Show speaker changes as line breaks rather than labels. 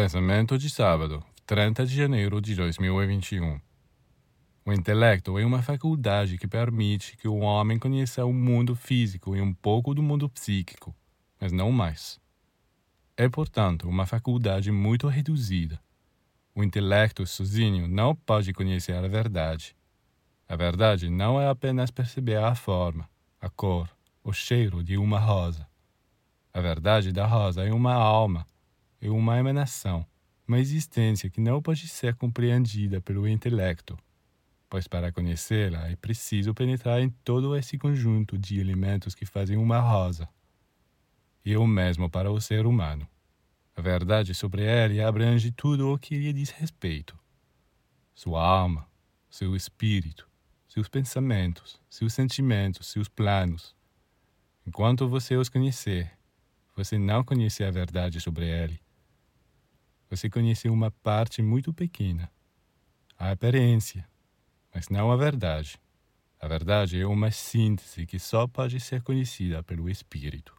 Pensamento de sábado, 30 de janeiro de 2021. O intelecto é uma faculdade que permite que o homem conheça o mundo físico e um pouco do mundo psíquico, mas não mais. É, portanto, uma faculdade muito reduzida. O intelecto sozinho não pode conhecer a verdade. A verdade não é apenas perceber a forma, a cor, o cheiro de uma rosa. A verdade da rosa é uma alma é uma emanação, uma existência que não pode ser compreendida pelo intelecto, pois para conhecê-la é preciso penetrar em todo esse conjunto de elementos que fazem uma rosa. E o mesmo para o ser humano. A verdade sobre ele abrange tudo o que lhe diz respeito. Sua alma, seu espírito, seus pensamentos, seus sentimentos, seus planos. Enquanto você os conhecer, você não conhece a verdade sobre ele você conheceu uma parte muito pequena, a aparência, mas não a verdade. A verdade é uma síntese que só pode ser conhecida pelo espírito.